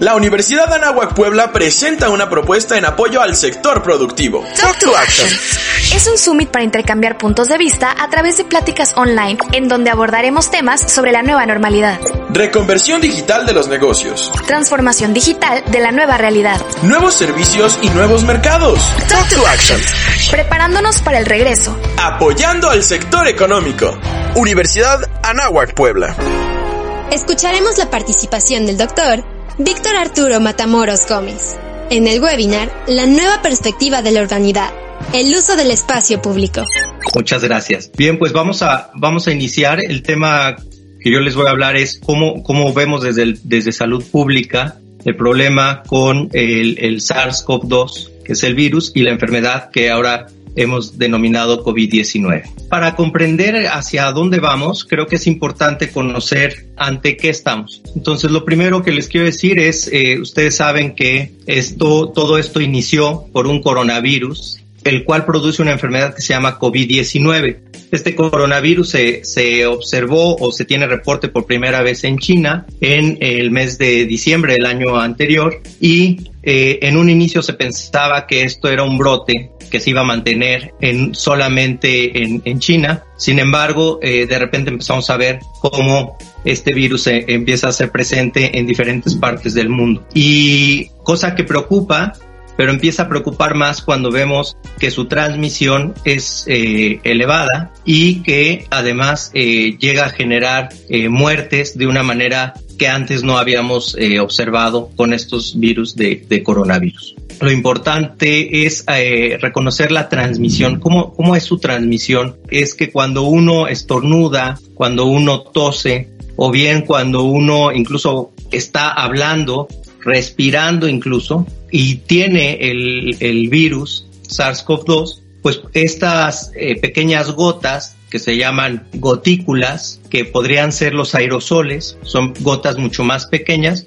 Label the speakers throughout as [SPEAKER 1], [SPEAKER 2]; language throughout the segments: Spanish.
[SPEAKER 1] La Universidad Anáhuac Puebla presenta una propuesta en apoyo al sector productivo.
[SPEAKER 2] Talk to Action. Es un summit para intercambiar puntos de vista a través de pláticas online en donde abordaremos temas sobre la nueva normalidad.
[SPEAKER 1] Reconversión digital de los negocios.
[SPEAKER 2] Transformación digital de la nueva realidad.
[SPEAKER 1] Nuevos servicios y nuevos mercados.
[SPEAKER 2] Talk to Action. Preparándonos para el regreso.
[SPEAKER 1] Apoyando al sector económico. Universidad Anáhuac Puebla.
[SPEAKER 3] Escucharemos la participación del doctor Víctor Arturo Matamoros Gómez. En el webinar, La nueva perspectiva de la urbanidad, el uso del espacio público.
[SPEAKER 4] Muchas gracias. Bien, pues vamos a, vamos a iniciar. El tema que yo les voy a hablar es cómo, cómo vemos desde, el, desde salud pública el problema con el, el SARS-CoV-2, que es el virus, y la enfermedad que ahora hemos denominado COVID-19. Para comprender hacia dónde vamos, creo que es importante conocer ante qué estamos. Entonces, lo primero que les quiero decir es, eh, ustedes saben que esto, todo esto inició por un coronavirus, el cual produce una enfermedad que se llama COVID-19. Este coronavirus se, se, observó o se tiene reporte por primera vez en China en el mes de diciembre del año anterior y eh, en un inicio se pensaba que esto era un brote que se iba a mantener en, solamente en, China. Sin embargo, eh, de repente empezamos a ver cómo este virus se empieza a ser presente en diferentes partes del mundo. Y cosa que preocupa pero empieza a preocupar más cuando vemos que su transmisión es eh, elevada y que además eh, llega a generar eh, muertes de una manera que antes no habíamos eh, observado con estos virus de, de, coronavirus. Lo importante es eh, reconocer la transmisión. ¿Cómo, ¿Cómo es su transmisión? Es que cuando uno estornuda, cuando uno tose, o bien cuando uno incluso está hablando, respirando incluso, y tiene el, el virus SARS-CoV-2, pues estas eh, pequeñas gotas que se llaman gotículas, que podrían ser los aerosoles, son gotas mucho más pequeñas,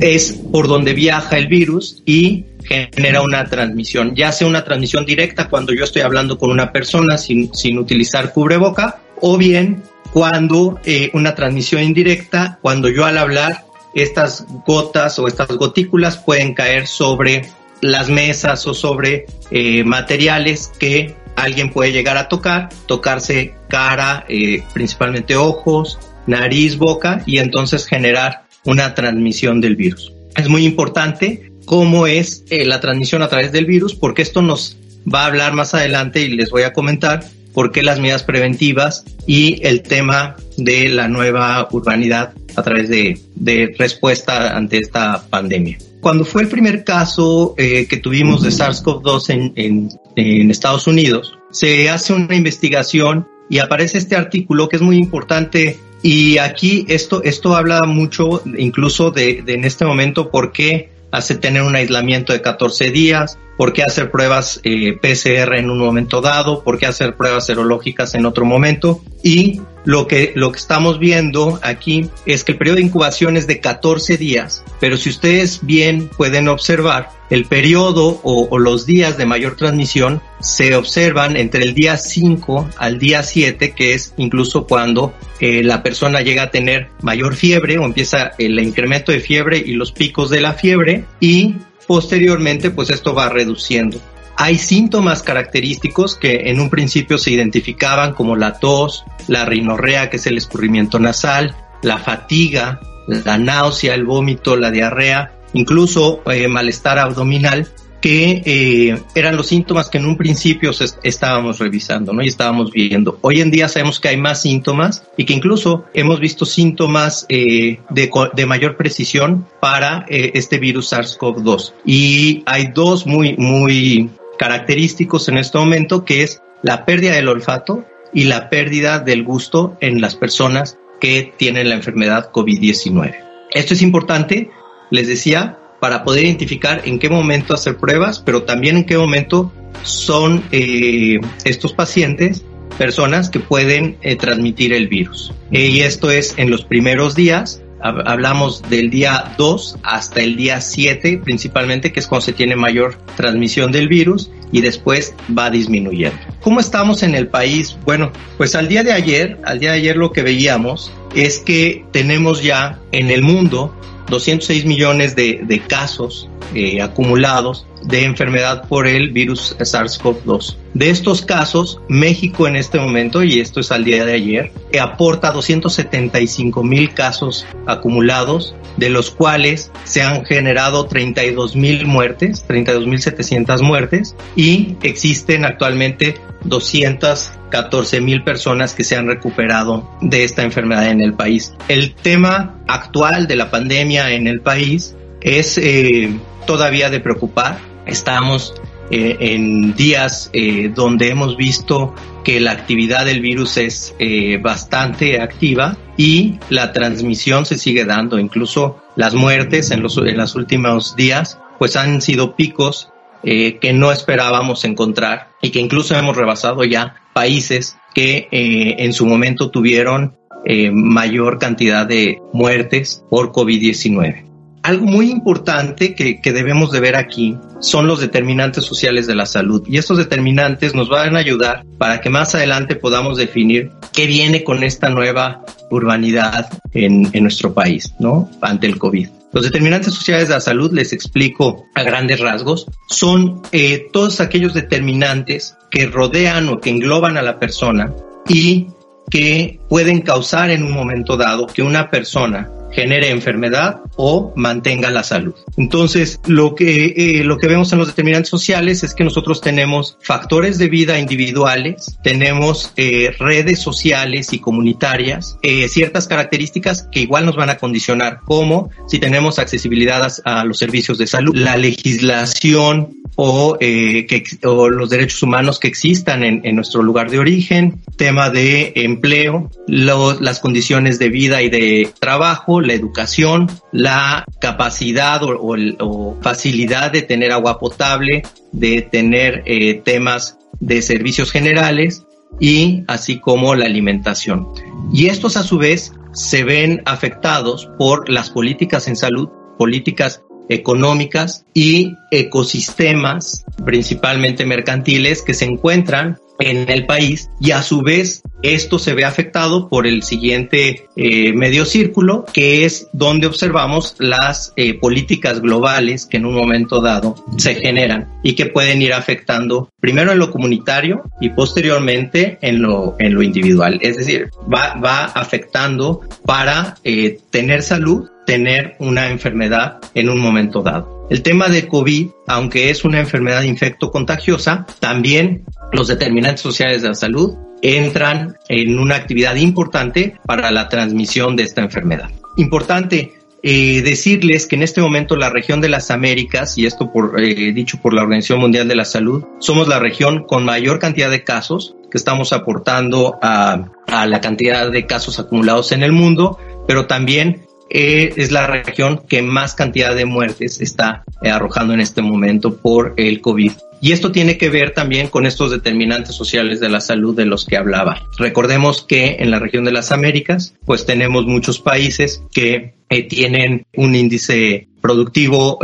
[SPEAKER 4] es por donde viaja el virus y genera una transmisión, ya sea una transmisión directa cuando yo estoy hablando con una persona sin, sin utilizar cubreboca, o bien cuando eh, una transmisión indirecta, cuando yo al hablar estas gotas o estas gotículas pueden caer sobre las mesas o sobre eh, materiales que alguien puede llegar a tocar, tocarse cara, eh, principalmente ojos, nariz, boca y entonces generar una transmisión del virus. Es muy importante cómo es eh, la transmisión a través del virus porque esto nos va a hablar más adelante y les voy a comentar por qué las medidas preventivas y el tema de la nueva urbanidad a través de, de respuesta ante esta pandemia. Cuando fue el primer caso eh, que tuvimos de SARS-CoV-2 en, en, en Estados Unidos, se hace una investigación y aparece este artículo que es muy importante y aquí esto, esto habla mucho incluso de, de en este momento por qué hace tener un aislamiento de 14 días, por qué hacer pruebas eh, PCR en un momento dado, por qué hacer pruebas serológicas en otro momento. Y lo que, lo que estamos viendo aquí es que el periodo de incubación es de 14 días, pero si ustedes bien pueden observar, el periodo o, o los días de mayor transmisión se observan entre el día 5 al día 7, que es incluso cuando eh, la persona llega a tener mayor fiebre o empieza el incremento de fiebre y los picos de la fiebre y posteriormente pues esto va reduciendo. Hay síntomas característicos que en un principio se identificaban como la tos, la rinorrea, que es el escurrimiento nasal, la fatiga, la náusea, el vómito, la diarrea, incluso eh, malestar abdominal, que eh, eran los síntomas que en un principio estábamos revisando, ¿no? Y estábamos viendo. Hoy en día sabemos que hay más síntomas y que incluso hemos visto síntomas eh, de, de, mayor precisión para eh, este virus SARS-CoV-2. Y hay dos muy, muy característicos en este momento, que es la pérdida del olfato y la pérdida del gusto en las personas que tienen la enfermedad COVID-19. Esto es importante les decía, para poder identificar en qué momento hacer pruebas, pero también en qué momento son eh, estos pacientes personas que pueden eh, transmitir el virus. y esto es en los primeros días, hablamos del día 2 hasta el día 7 principalmente, que es cuando se tiene mayor transmisión del virus y después va disminuyendo. ¿Cómo estamos en el país? Bueno, pues al día de ayer, al día de ayer lo que veíamos es que tenemos ya en el mundo 206 millones de, de casos eh, acumulados de enfermedad por el virus SARS-CoV-2. De estos casos, México en este momento, y esto es al día de ayer, aporta 275 mil casos acumulados, de los cuales se han generado 32 mil muertes, 32 mil 700 muertes, y existen actualmente 214 mil personas que se han recuperado de esta enfermedad en el país. El tema actual de la pandemia en el país es eh, todavía de preocupar. Estamos eh, en días eh, donde hemos visto que la actividad del virus es bastante activa y la transmisión se sigue dando. Incluso las muertes en los, en los últimos días pues han sido picos eh, que no esperábamos encontrar y que incluso hemos rebasado ya países que eh, en su momento tuvieron eh, mayor cantidad de muertes por COVID-19. Algo muy importante que, que, debemos de ver aquí son los determinantes sociales de la salud y estos determinantes nos van a ayudar para que más adelante podamos definir qué viene con esta nueva urbanidad en, en nuestro país, ¿no? Ante el COVID. Los determinantes sociales de la salud, les explico a grandes rasgos, son eh, todos aquellos determinantes que rodean o que engloban a la persona y que pueden causar en un momento dado que una persona genere enfermedad o mantenga la salud. Entonces, lo que, eh, lo que vemos en los determinantes sociales es que nosotros tenemos factores de vida individuales, tenemos eh, redes sociales y comunitarias, eh, ciertas características que igual nos van a condicionar, como si tenemos accesibilidad a, los servicios de salud, la legislación o, que, o los derechos humanos que existan en, en nuestro lugar de origen, tema de empleo, las condiciones de vida y de trabajo, la educación, la capacidad o, facilidad de tener agua potable, de tener eh, temas de servicios generales y así como la alimentación. Y estos a su vez se ven afectados por las políticas en salud, políticas económicas y ecosistemas, principalmente mercantiles, que se encuentran en el país y a su vez esto se ve afectado por el siguiente eh, medio círculo que es donde observamos las eh, políticas globales que en un momento dado se generan y que pueden ir afectando primero en lo comunitario y posteriormente en lo, en lo individual. Es decir, va, va afectando para eh, tener salud, tener una enfermedad en un momento dado. El tema de COVID, aunque es una enfermedad infecto contagiosa, también los determinantes sociales de la salud entran en una actividad importante para la transmisión de esta enfermedad. Importante eh, decirles que en este momento la región de las Américas, y esto por, eh, dicho por la Organización Mundial de la Salud, somos la región con mayor cantidad de casos que estamos aportando a, a la cantidad de casos acumulados en el mundo, pero también eh, es la región que más cantidad de muertes está eh, arrojando en este momento por el COVID. Y esto tiene que ver también con estos determinantes sociales de la salud de los que hablaba. Recordemos que en la región de las Américas, pues tenemos muchos países que eh, tienen un índice productivo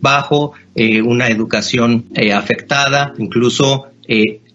[SPEAKER 4] bajo, una educación afectada, incluso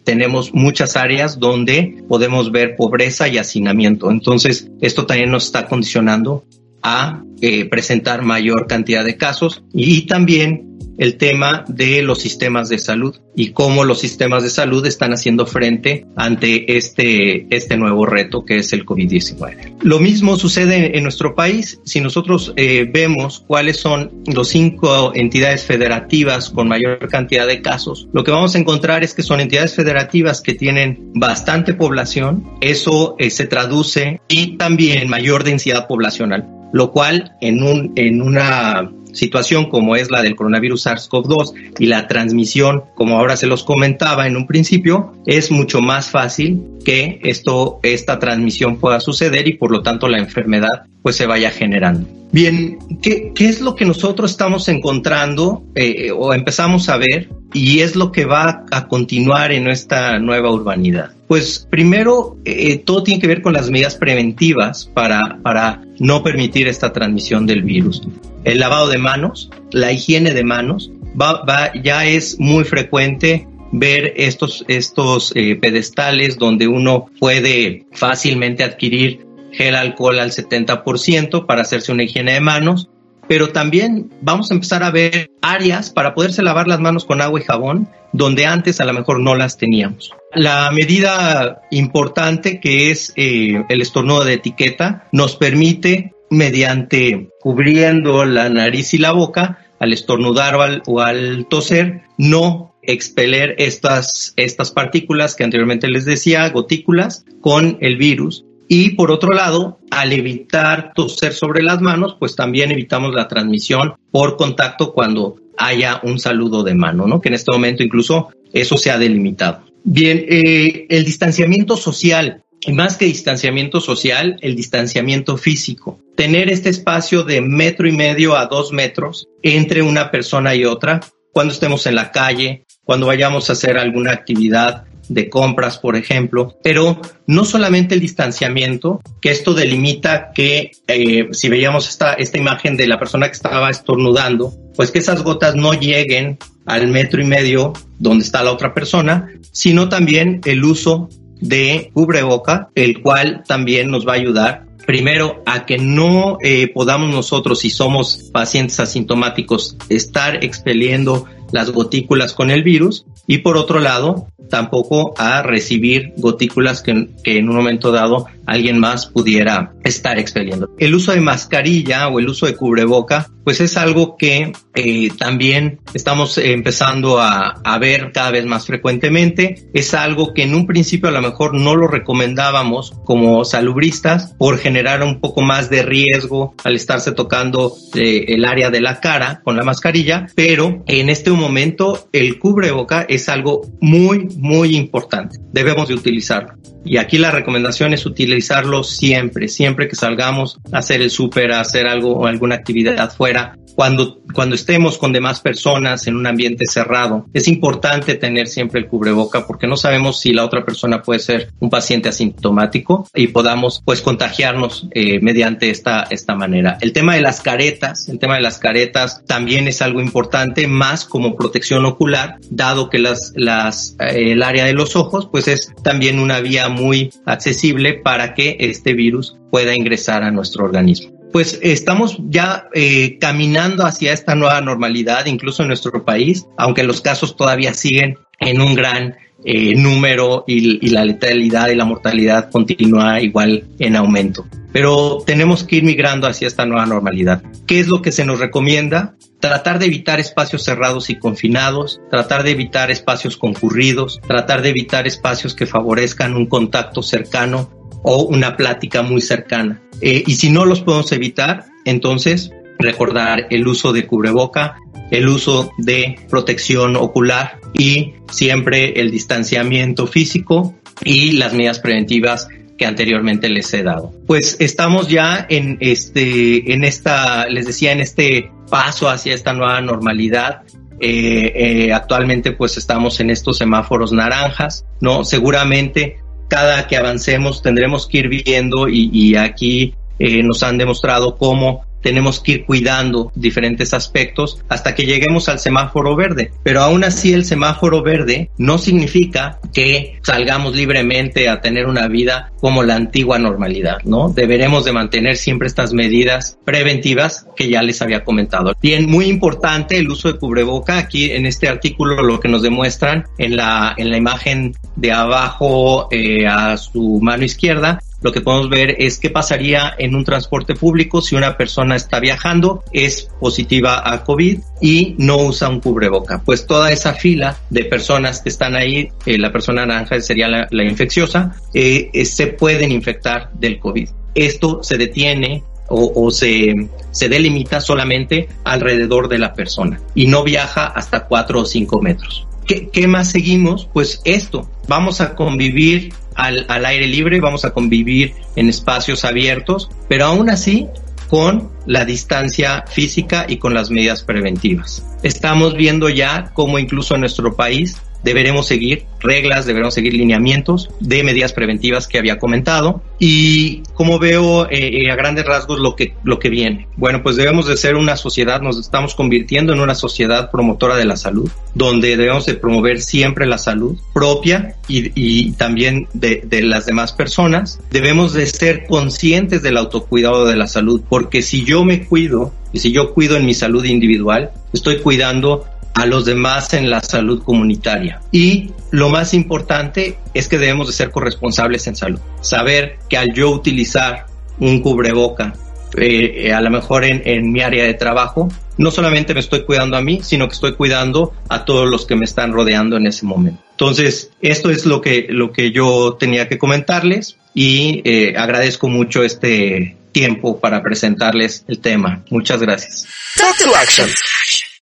[SPEAKER 4] tenemos muchas áreas donde podemos ver pobreza y hacinamiento. Entonces, esto también nos está condicionando a eh, presentar mayor cantidad de casos y también el tema de los sistemas de salud y cómo los sistemas de salud están haciendo frente ante este, este nuevo reto que es el COVID-19. Lo mismo sucede en nuestro país. Si nosotros eh, vemos cuáles son los cinco entidades federativas con mayor cantidad de casos, lo que vamos a encontrar es que son entidades federativas que tienen bastante población. Eso eh, se traduce y también mayor densidad poblacional lo cual en, un, en una situación como es la del coronavirus SARS-CoV-2 y la transmisión, como ahora se los comentaba en un principio, es mucho más fácil que esto, esta transmisión pueda suceder y por lo tanto la enfermedad pues se vaya generando. Bien, ¿qué, qué es lo que nosotros estamos encontrando eh, o empezamos a ver y es lo que va a continuar en esta nueva urbanidad? Pues primero, eh, todo tiene que ver con las medidas preventivas para, para no permitir esta transmisión del virus. El lavado de manos, la higiene de manos, va, va, ya es muy frecuente ver estos, estos eh, pedestales donde uno puede fácilmente adquirir gel alcohol al 70% para hacerse una higiene de manos, pero también vamos a empezar a ver áreas para poderse lavar las manos con agua y jabón donde antes a lo mejor no las teníamos. La medida importante que es eh, el estornudo de etiqueta nos permite mediante cubriendo la nariz y la boca al estornudar o al, o al toser no expeler estas, estas partículas que anteriormente les decía, gotículas, con el virus y por otro lado, al evitar toser sobre las manos, pues también evitamos la transmisión por contacto cuando haya un saludo de mano, ¿no? Que en este momento incluso eso se ha delimitado. Bien, eh, el distanciamiento social, y más que distanciamiento social, el distanciamiento físico. Tener este espacio de metro y medio a dos metros entre una persona y otra, cuando estemos en la calle, cuando vayamos a hacer alguna actividad de compras, por ejemplo, pero no solamente el distanciamiento, que esto delimita que eh, si veíamos esta, esta imagen de la persona que estaba estornudando, pues que esas gotas no lleguen al metro y medio donde está la otra persona, sino también el uso de cubreboca, el cual también nos va a ayudar primero a que no eh, podamos nosotros, si somos pacientes asintomáticos, estar expeliendo las gotículas con el virus y por otro lado tampoco a recibir gotículas que, que, en un momento dado alguien más pudiera estar expeliendo. El uso de mascarilla o el uso de cubreboca, pues es algo que eh, también estamos empezando a, ver cada vez más frecuentemente. Es algo que en un principio a lo mejor no lo recomendábamos como salubristas por generar un poco más de riesgo al estarse tocando eh, el área de la cara con la mascarilla, pero en este momento el cubreboca es algo muy, muy importante. Debemos de utilizarlo. Y aquí la recomendación es utilizarlo siempre, siempre que salgamos a hacer el súper, a hacer algo o alguna actividad fuera, cuando, cuando estemos con demás personas en un ambiente cerrado, es importante tener siempre el cubreboca porque no sabemos si la otra persona puede ser un paciente asintomático y podamos pues contagiarnos eh, mediante esta, esta manera. El tema de las caretas, el tema de las caretas también es algo importante, más como protección ocular, dado que las, las, eh, el área de los ojos pues es también una vía muy accesible para que este virus pueda ingresar a nuestro organismo pues estamos ya eh, caminando hacia esta nueva normalidad, incluso en nuestro país, aunque los casos todavía siguen en un gran eh, número y, y, la letalidad y la mortalidad continúa igual en aumento. Pero tenemos que ir migrando hacia esta nueva normalidad. ¿Qué es lo que se nos recomienda? Tratar de evitar espacios cerrados y confinados, tratar de evitar espacios concurridos, tratar de evitar espacios que favorezcan un contacto cercano o una plática muy cercana. Eh, y si no los podemos evitar, entonces recordar el uso de cubreboca, el uso de protección ocular y siempre el distanciamiento físico y las medidas preventivas anteriormente les he dado. Pues estamos ya en este, en esta, les decía, en este paso hacia esta nueva normalidad. Eh, eh, actualmente pues estamos en estos semáforos naranjas, ¿no? Seguramente cada que avancemos tendremos que ir viendo y, y aquí eh, nos han demostrado cómo tenemos que ir cuidando diferentes aspectos hasta que lleguemos al semáforo verde. Pero aún así el semáforo verde no significa que salgamos libremente a tener una vida como la antigua normalidad, ¿no? Deberemos de mantener siempre estas medidas preventivas que ya les había comentado. Bien, muy importante el uso de cubreboca. Aquí en este artículo lo que nos demuestran en la, en la imagen de abajo eh, a su mano izquierda lo que podemos ver es qué pasaría en un transporte público si una persona está viajando, es positiva a COVID y no usa un cubreboca. Pues toda esa fila de personas que están ahí, eh, la persona naranja sería la, la infecciosa, eh, eh, se pueden infectar del COVID. Esto se detiene o, o, se, se delimita solamente alrededor de la persona y no viaja hasta cuatro o cinco metros. ¿Qué, ¿Qué, más seguimos? Pues esto, vamos a convivir al, al aire libre, vamos a convivir en espacios abiertos, pero aún así con la distancia física y con las medidas preventivas. Estamos viendo ya cómo incluso en nuestro país deberemos seguir reglas, deberemos seguir lineamientos de medidas preventivas que había comentado. Y como veo eh, eh, a grandes rasgos lo que, lo que viene. Bueno, pues debemos de ser una sociedad, nos estamos convirtiendo en una sociedad promotora de la salud, donde debemos de promover siempre la salud propia y, y también de, de las demás personas. Debemos de ser conscientes del autocuidado de la salud, porque si yo me cuido y si yo cuido en mi salud individual, estoy cuidando a los demás en la salud comunitaria. Y lo más importante es que debemos de ser corresponsables en salud. Saber que al yo utilizar un cubreboca, eh, a lo mejor en, en, mi área de trabajo, no solamente me estoy cuidando a mí, sino que estoy cuidando a todos los que me están rodeando en ese momento. Entonces, esto es lo que, lo que yo tenía que comentarles y eh, agradezco mucho este tiempo para presentarles el tema. Muchas gracias.